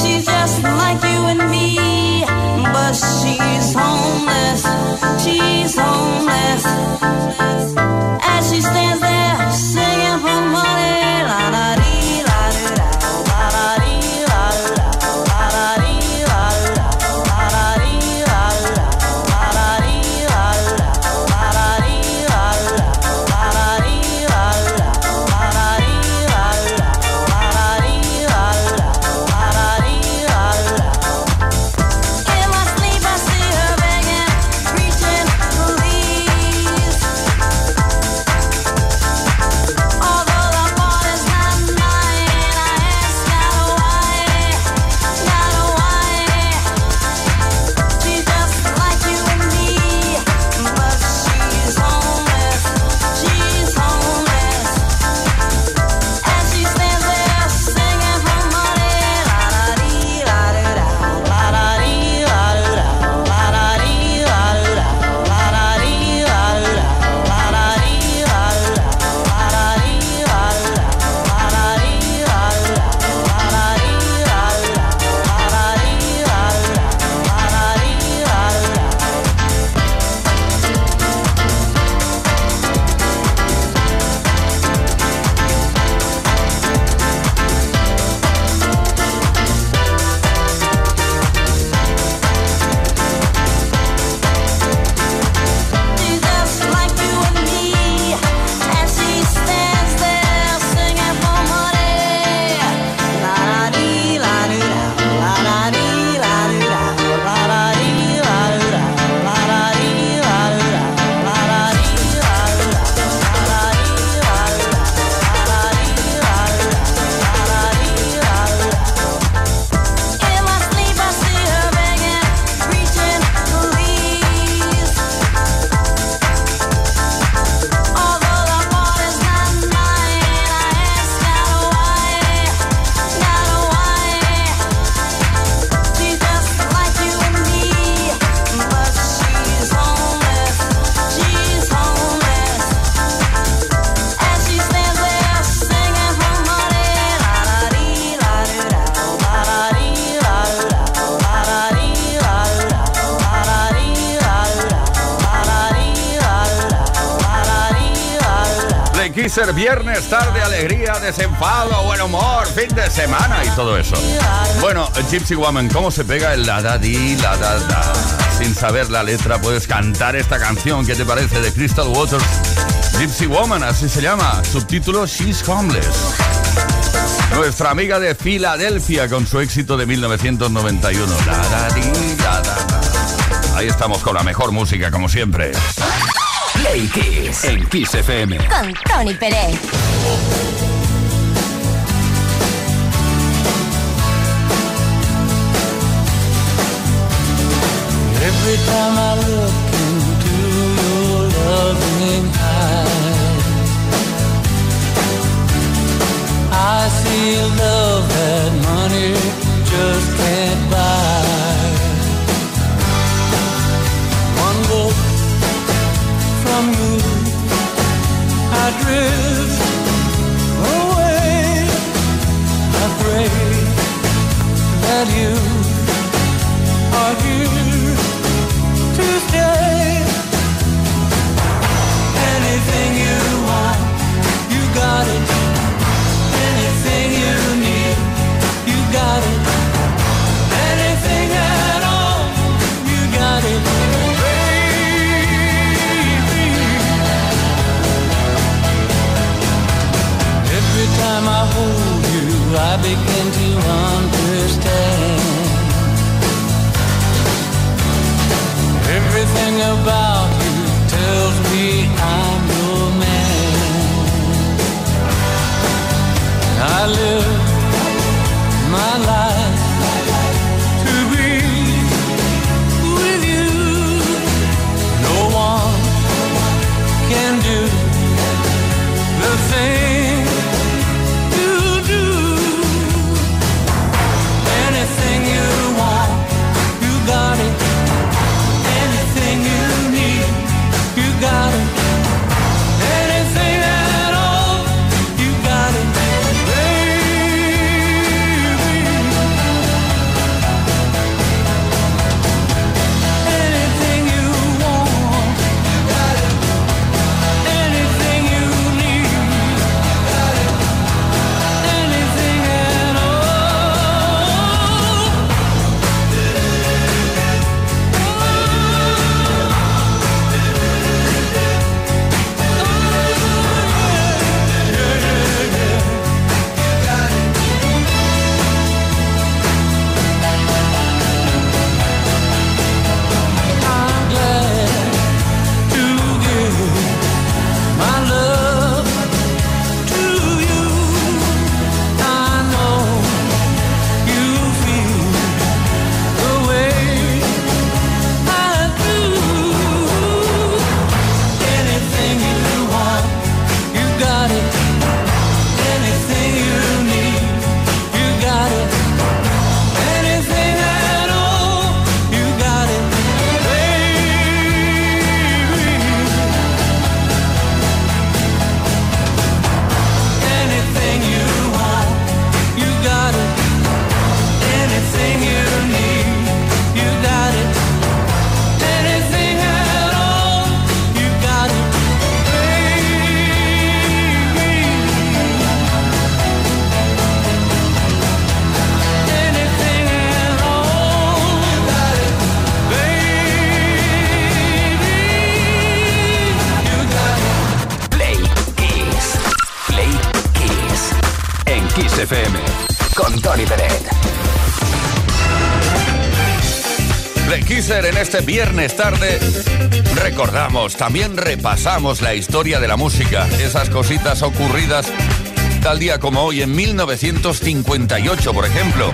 She's just like you and me, but she's homeless. She's homeless. As she stands there singing for Money, viernes, tarde, alegría, desenfado, buen humor, fin de semana y todo eso. Bueno, Gypsy Woman, ¿cómo se pega el la da di, la da da? Sin saber la letra puedes cantar esta canción, ¿qué te parece? De Crystal Waters. Gypsy Woman, así se llama. Subtítulo She's Homeless. Nuestra amiga de Filadelfia con su éxito de 1991. La, di, la, da, Ahí estamos con la mejor música, como siempre. Play Kiss en Kiss FM. Con Tony Pérez. Every time I look into your loving eyes, I see love that money just can't buy. I drift away. I pray that you are here nothing about este viernes tarde. Recordamos, también repasamos la historia de la música, esas cositas ocurridas tal día como hoy, en 1958, por ejemplo.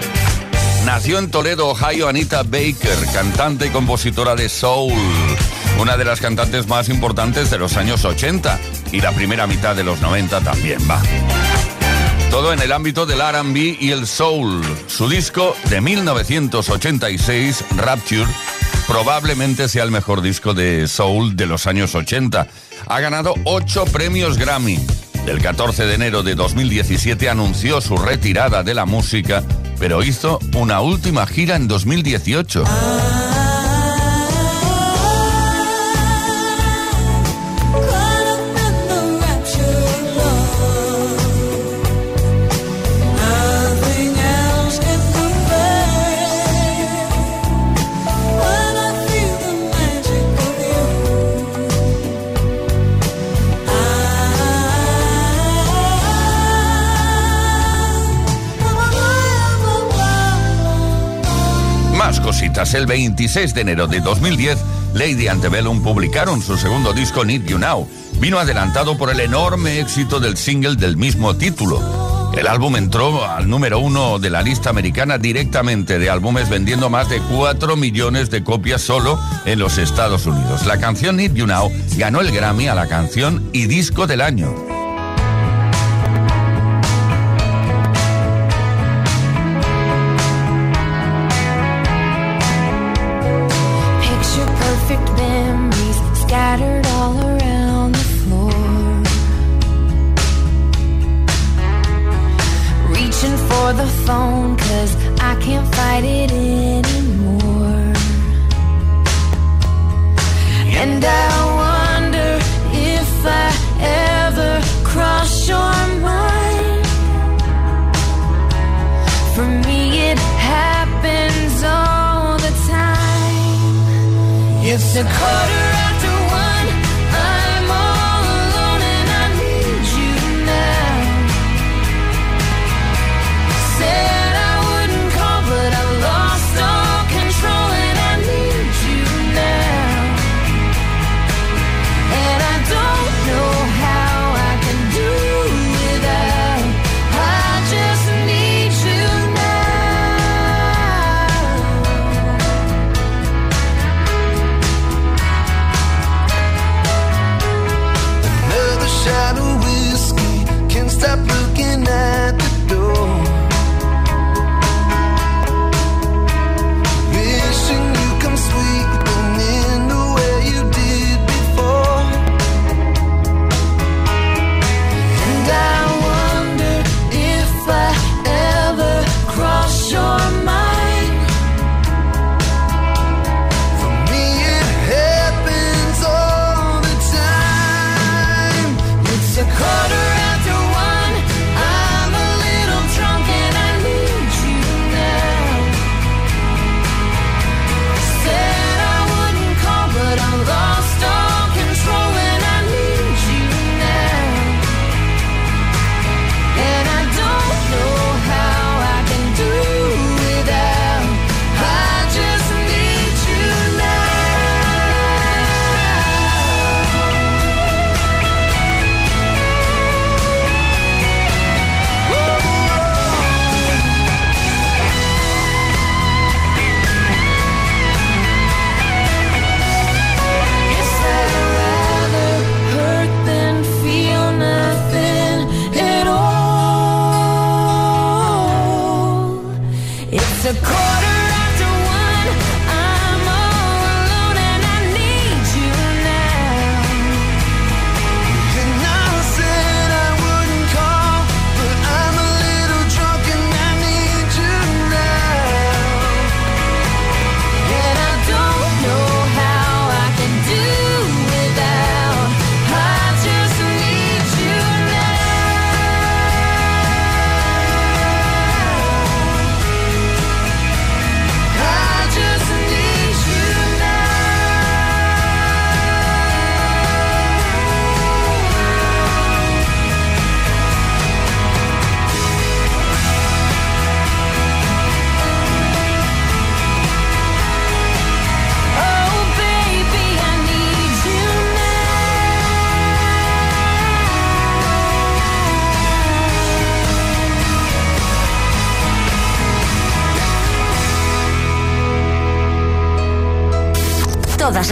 Nació en Toledo, Ohio, Anita Baker, cantante y compositora de soul, una de las cantantes más importantes de los años 80 y la primera mitad de los 90 también va. Todo en el ámbito del RB y el soul. Su disco de 1986, Rapture, probablemente sea el mejor disco de soul de los años 80. Ha ganado ocho premios Grammy. El 14 de enero de 2017 anunció su retirada de la música pero hizo una última gira en 2018. El 26 de enero de 2010, Lady Antebellum publicaron su segundo disco Need You Now. Vino adelantado por el enorme éxito del single del mismo título. El álbum entró al número uno de la lista americana directamente de álbumes vendiendo más de 4 millones de copias solo en los Estados Unidos. La canción Need You Now ganó el Grammy a la canción y disco del año.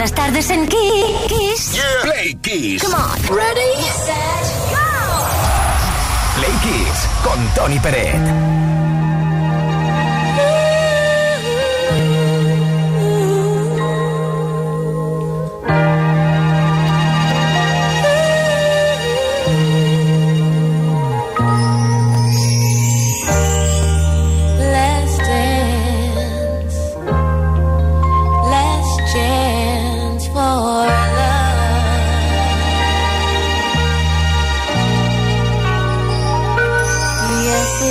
Las tardes en Kiss.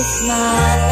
Love. Yes, it's my last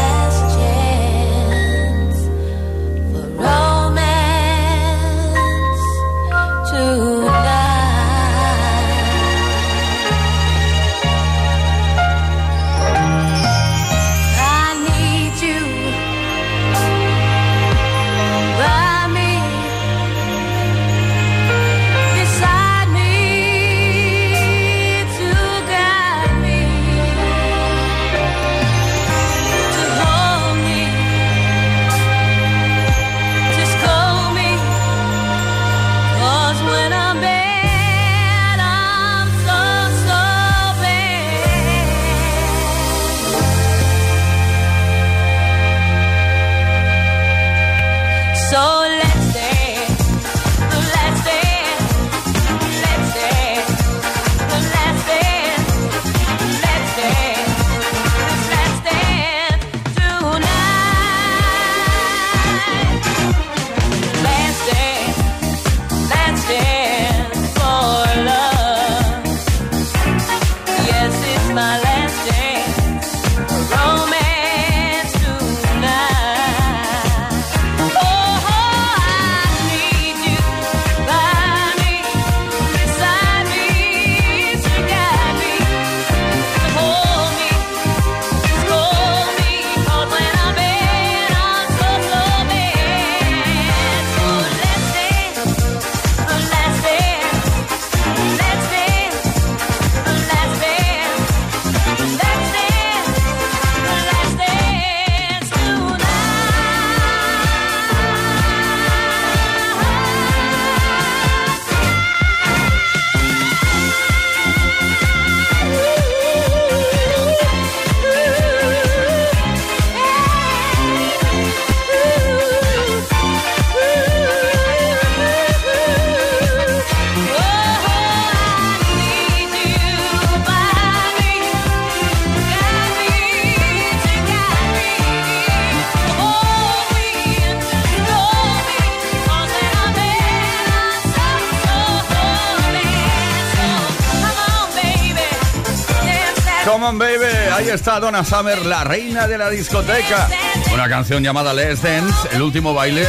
Donna Summer, la reina de la discoteca. Una canción llamada Let's Dance, el último baile,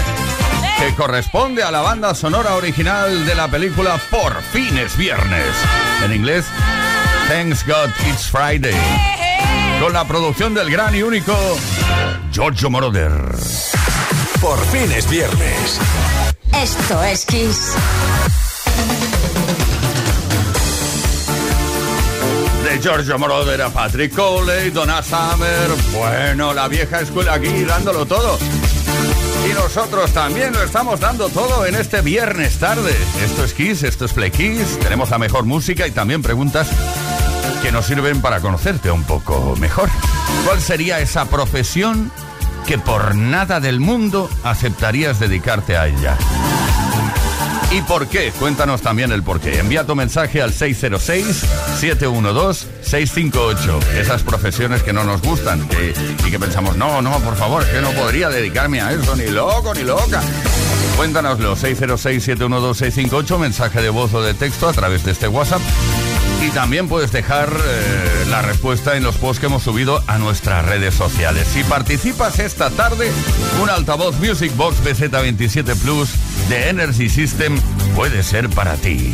que corresponde a la banda sonora original de la película Por fin es viernes. En inglés, Thanks God It's Friday. Con la producción del gran y único Giorgio Moroder. Por fin es viernes. Esto es Kiss. Giorgio Moroder Patrick Coley, Donna Summer. Bueno, la vieja escuela aquí dándolo todo. Y nosotros también lo estamos dando todo en este viernes tarde. Esto es Kiss, esto es Play Kiss. Tenemos la mejor música y también preguntas que nos sirven para conocerte un poco mejor. ¿Cuál sería esa profesión que por nada del mundo aceptarías dedicarte a ella? ¿Y por qué? Cuéntanos también el por qué. Envía tu mensaje al 606-712-658. Esas profesiones que no nos gustan que- y que pensamos, no, no, por favor, que no podría dedicarme a eso, ni loco, ni loca. Cuéntanoslo, 606-712-658, mensaje de voz o de texto a través de este WhatsApp. Y también puedes dejar eh, la respuesta en los posts que hemos subido a nuestras redes sociales. Si participas esta tarde, un altavoz Music Box BZ27 Plus de Energy System puede ser para ti.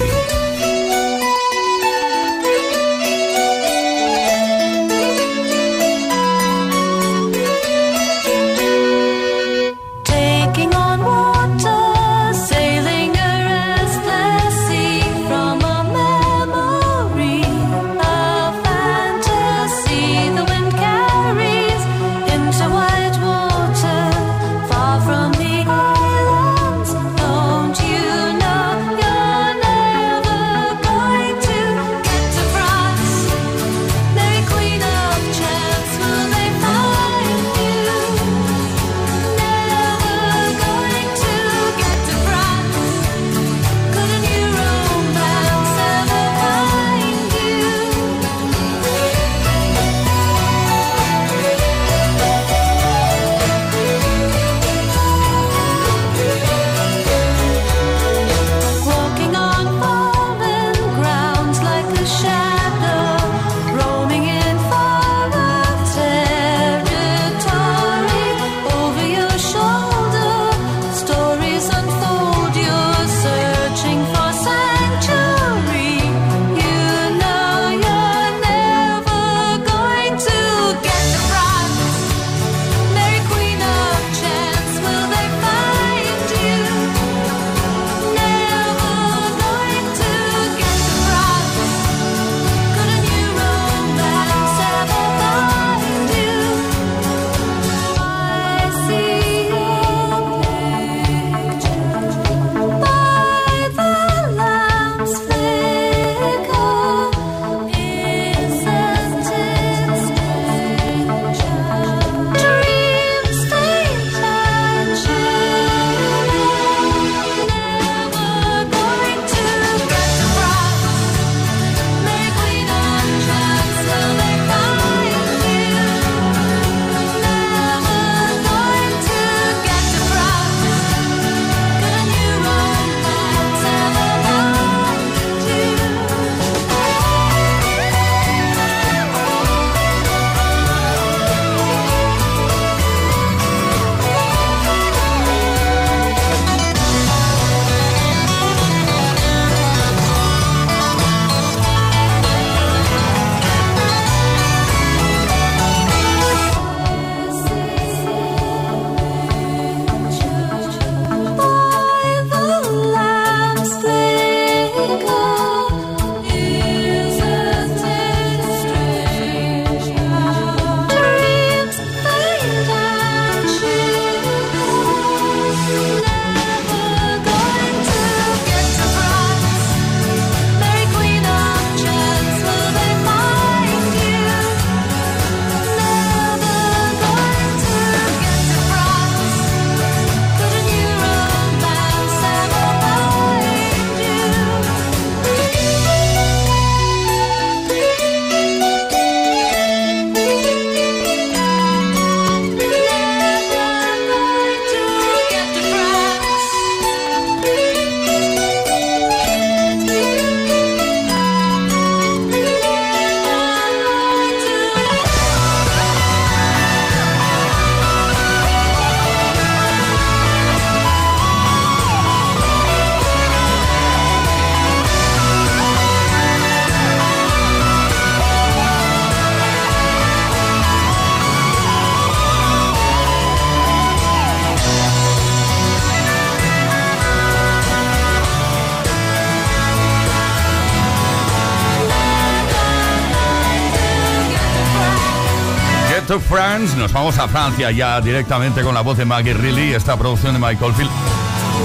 Nos vamos a Francia ya directamente con la voz de Maggie Reilly, esta producción de Michael Field.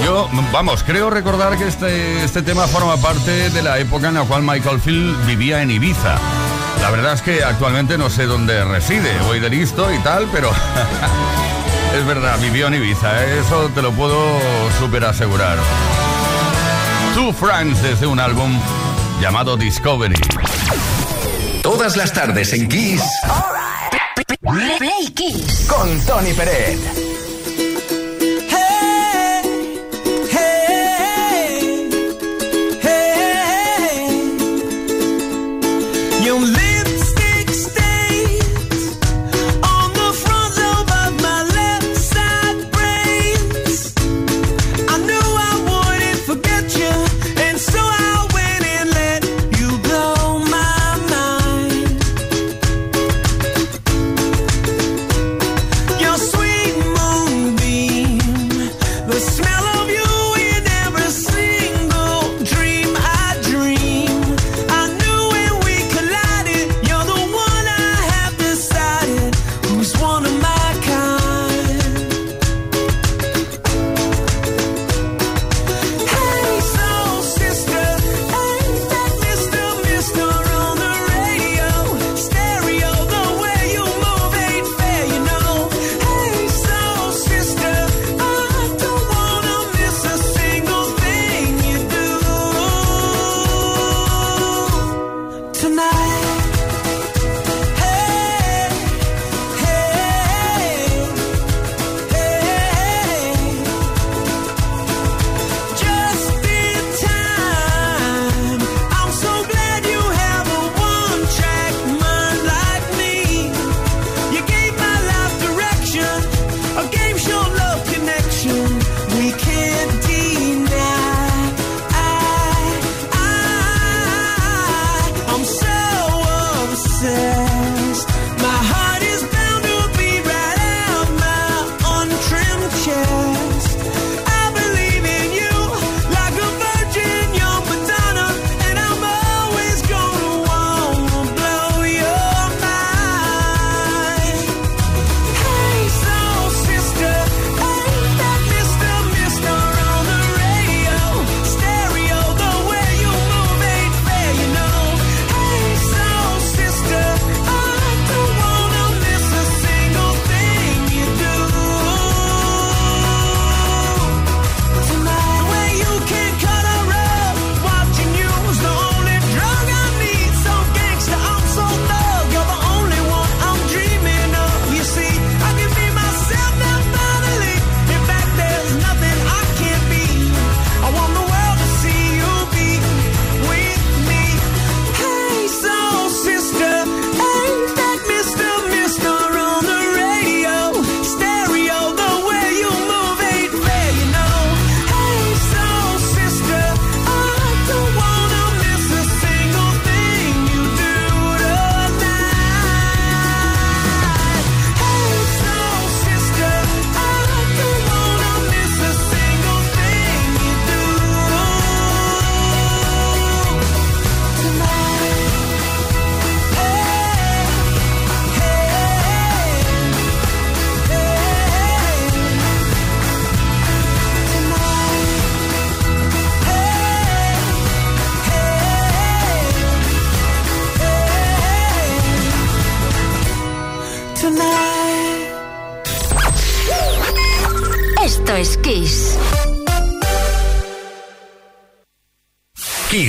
Yo, vamos, creo recordar que este, este tema forma parte de la época en la cual Michael Field vivía en Ibiza. La verdad es que actualmente no sé dónde reside, voy de listo y tal, pero es verdad, vivió en Ibiza, ¿eh? eso te lo puedo super asegurar. Two Francs desde un álbum llamado Discovery. Todas las tardes en Kiss. Play Con Tony Pérez.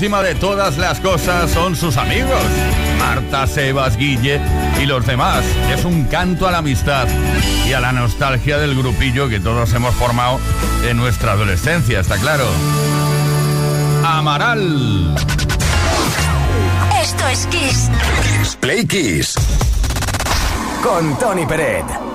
encima de todas las cosas son sus amigos, Marta, Sebas, Guille y los demás. Es un canto a la amistad y a la nostalgia del grupillo que todos hemos formado en nuestra adolescencia, está claro. Amaral. Esto es Kiss. Play Kiss. Con Tony Peret.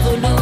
todo lo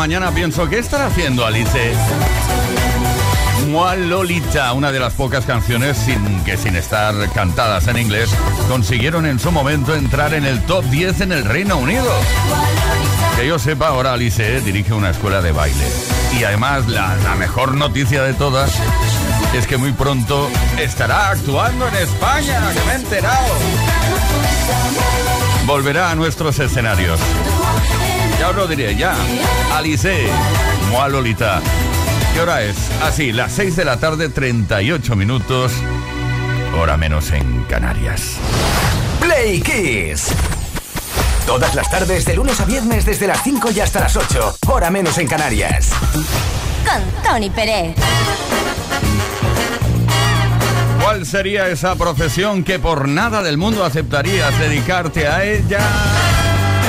mañana pienso, ¿qué estará haciendo Alice? Mua una de las pocas canciones sin, que sin estar cantadas en inglés, consiguieron en su momento entrar en el top 10 en el Reino Unido. Que yo sepa, ahora Alice eh, dirige una escuela de baile. Y además, la, la mejor noticia de todas es que muy pronto estará actuando en España, que me he enterado. Volverá a nuestros escenarios. Ya os lo diré, ya. Alice, Moa Lolita. ¿Qué hora es? Así, las 6 de la tarde, 38 minutos. Hora menos en Canarias. Play Kiss. Todas las tardes, de lunes a viernes, desde las 5 y hasta las 8. Hora menos en Canarias. Con Tony Pérez. ¿Cuál sería esa profesión que por nada del mundo aceptarías dedicarte a ella?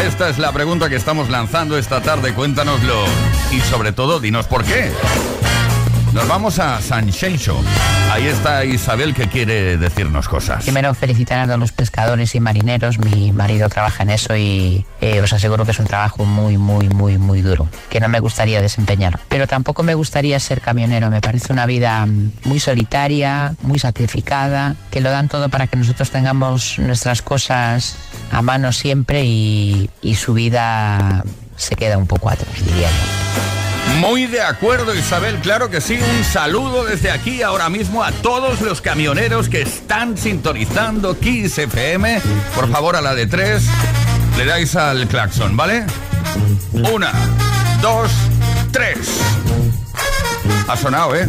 Esta es la pregunta que estamos lanzando esta tarde, cuéntanoslo. Y sobre todo, dinos por qué. Nos vamos a San Xenxo. Ahí está Isabel que quiere decirnos cosas. Primero felicitar a todos los pescadores y marineros. Mi marido trabaja en eso y eh, os aseguro que es un trabajo muy, muy, muy, muy duro, que no me gustaría desempeñar. Pero tampoco me gustaría ser camionero. Me parece una vida muy solitaria, muy sacrificada, que lo dan todo para que nosotros tengamos nuestras cosas a mano siempre y, y su vida se queda un poco atrás, diría yo. Muy de acuerdo, Isabel, claro que sí. Un saludo desde aquí ahora mismo a todos los camioneros que están sintonizando Kiss FM. Por favor, a la de tres, le dais al claxon, ¿vale? Una, dos, tres. Ha sonado, ¿eh?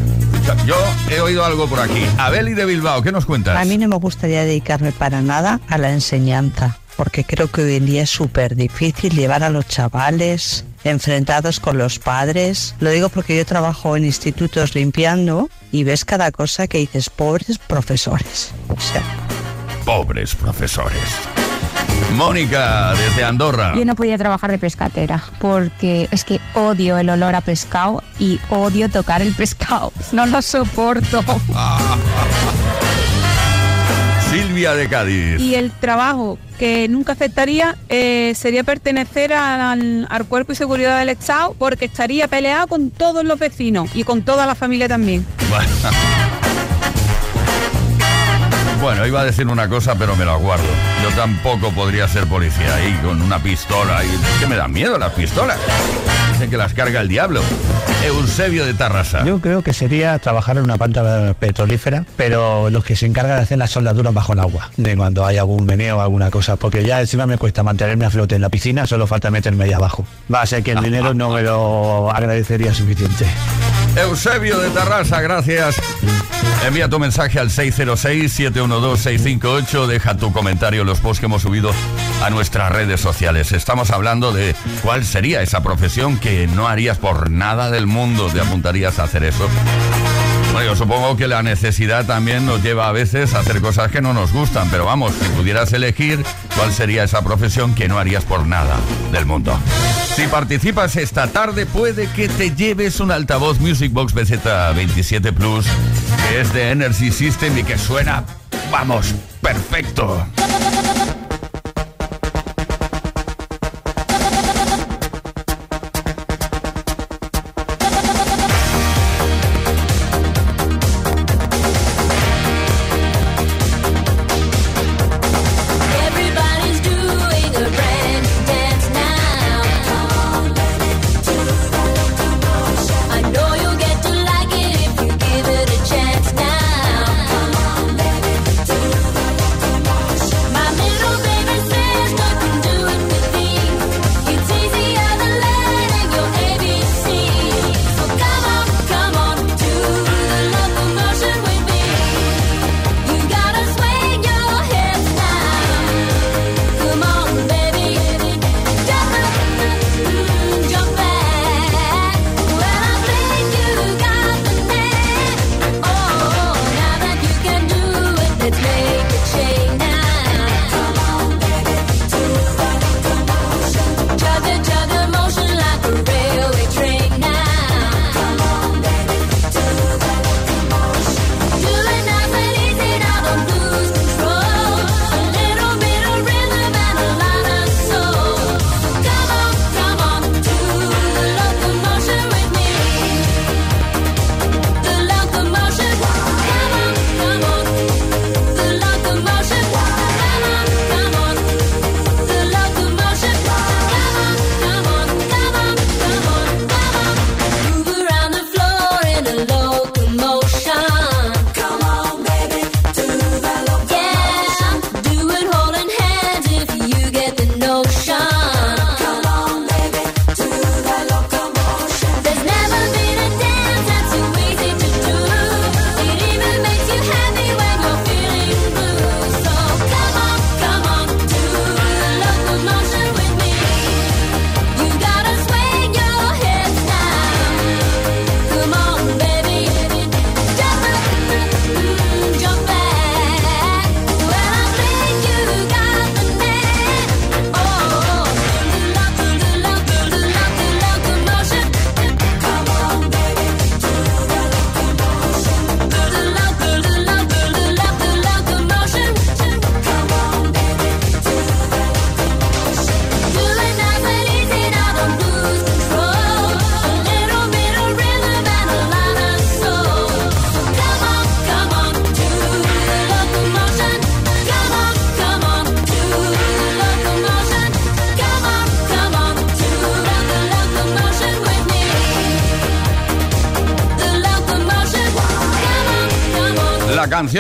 Yo he oído algo por aquí. Abeli de Bilbao, ¿qué nos cuentas? A mí no me gustaría dedicarme para nada a la enseñanza, porque creo que hoy en día es súper difícil llevar a los chavales enfrentados con los padres. Lo digo porque yo trabajo en institutos limpiando y ves cada cosa que dices, pobres profesores. O sea, Pobres profesores. Mónica, desde Andorra. Yo no podía trabajar de pescatera porque es que odio el olor a pescado y odio tocar el pescado. No lo soporto. De Cádiz. Y el trabajo que nunca aceptaría eh, sería pertenecer al, al cuerpo y seguridad del Estado porque estaría peleado con todos los vecinos y con toda la familia también. Bueno. Bueno, iba a decir una cosa, pero me lo aguardo. Yo tampoco podría ser policía ahí con una pistola. Y es que me da miedo las pistolas. Dicen que las carga el diablo. Eusebio de Tarrasa. Yo creo que sería trabajar en una planta petrolífera, pero los que se encargan de hacer las soldaduras bajo el agua, de cuando hay algún meneo o alguna cosa, porque ya encima me cuesta mantenerme a flote en la piscina, solo falta meterme ahí abajo. Va a ser que el dinero no me lo agradecería suficiente. Eusebio de Tarrasa, gracias. Envía tu mensaje al 606-712-658. Deja tu comentario en los posts que hemos subido a nuestras redes sociales. Estamos hablando de cuál sería esa profesión que no harías por nada del mundo. Te apuntarías a hacer eso. Bueno, yo supongo que la necesidad también nos lleva a veces a hacer cosas que no nos gustan, pero vamos, si pudieras elegir, ¿cuál sería esa profesión que no harías por nada del mundo? Si participas esta tarde, puede que te lleves un altavoz Music Box BZ27 Plus, que es de Energy System y que suena, vamos, perfecto.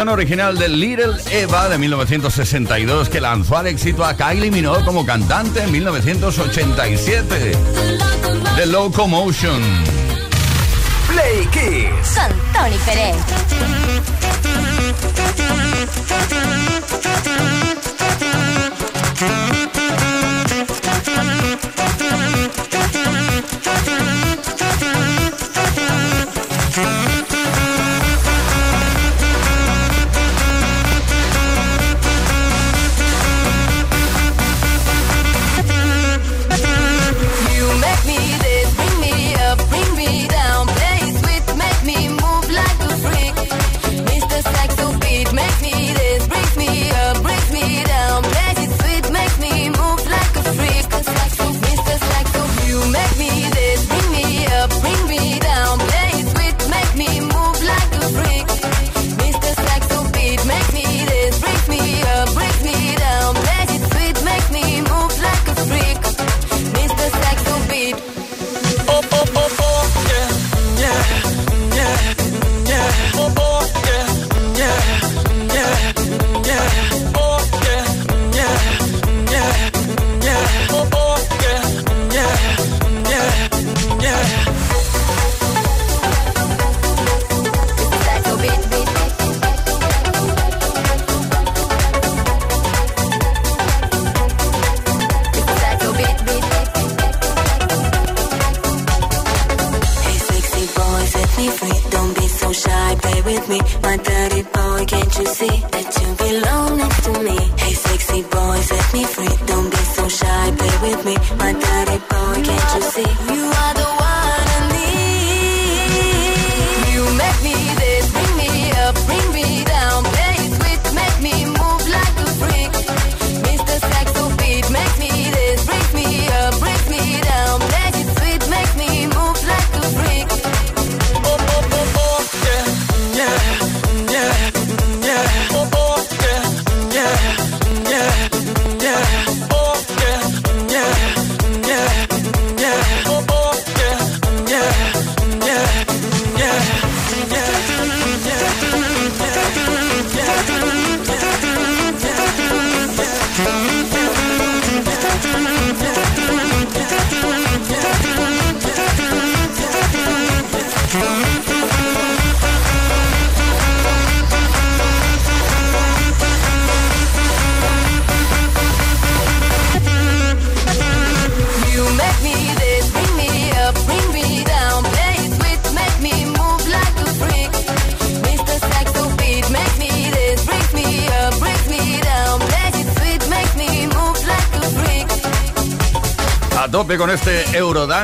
original de Little Eva de 1962 que lanzó al éxito a Kylie Minogue como cantante en 1987. The Locomotion. Play Kiss. Con Tony Pérez.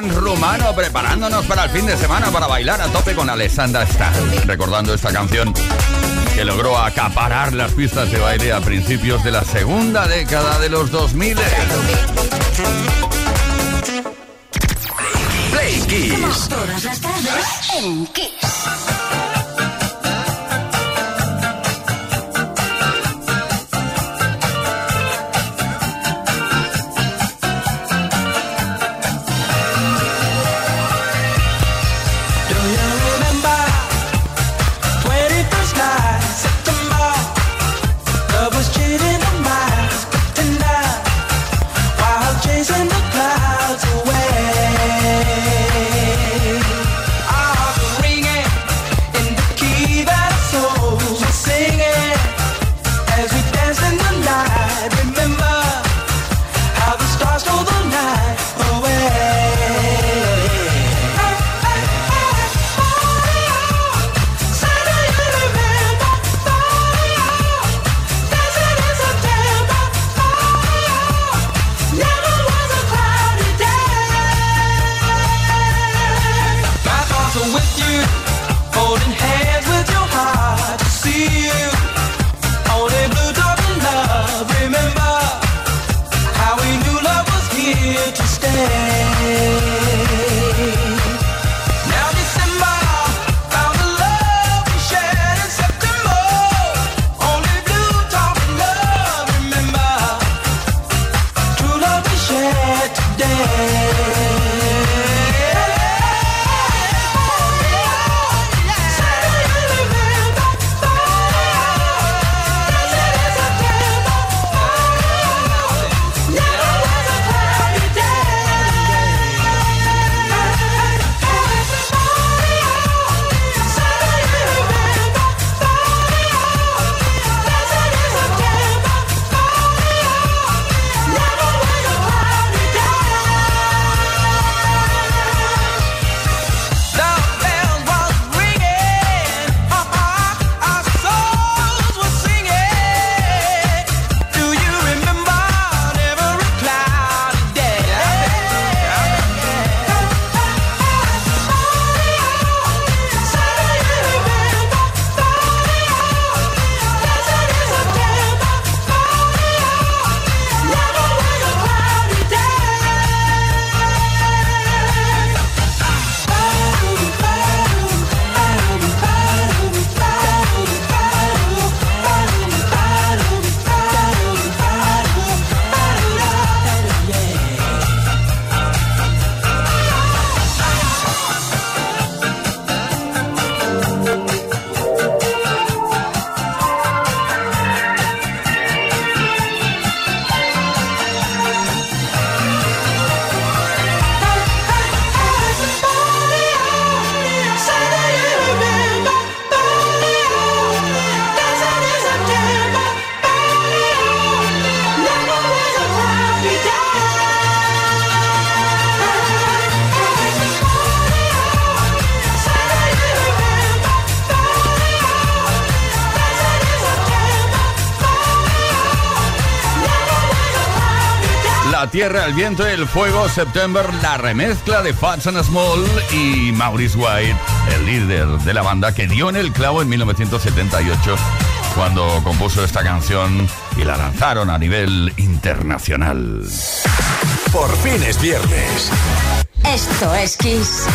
Rumano preparándonos para el fin de semana para bailar a tope con Alessandra Stan. Recordando esta canción que logró acaparar las pistas de baile a principios de la segunda década de los 2000. Play Kiss. tierra, el viento, el fuego, September, la remezcla de Fats and Small y Maurice White, el líder de la banda que dio en el clavo en 1978 cuando compuso esta canción y la lanzaron a nivel internacional. Por fin es viernes. Esto es Kiss.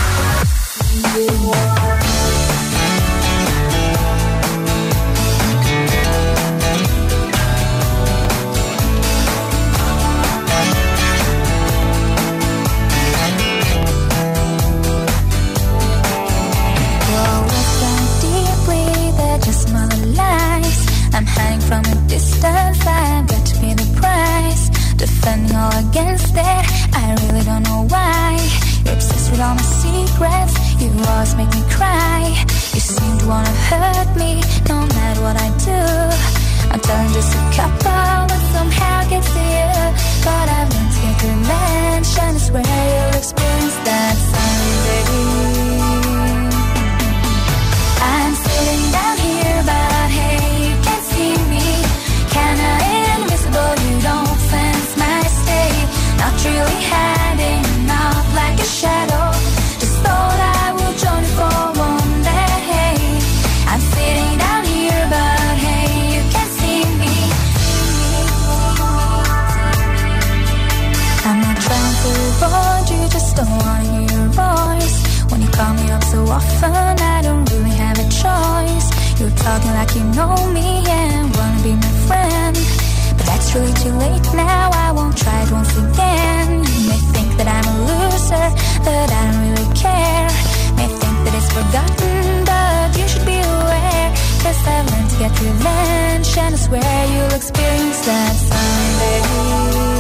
late now, I won't try it once again. You may think that I'm a loser, but I don't really care. May think that it's forgotten, but you should be aware. Cause I've learned to get revenge, and I swear you'll experience that someday.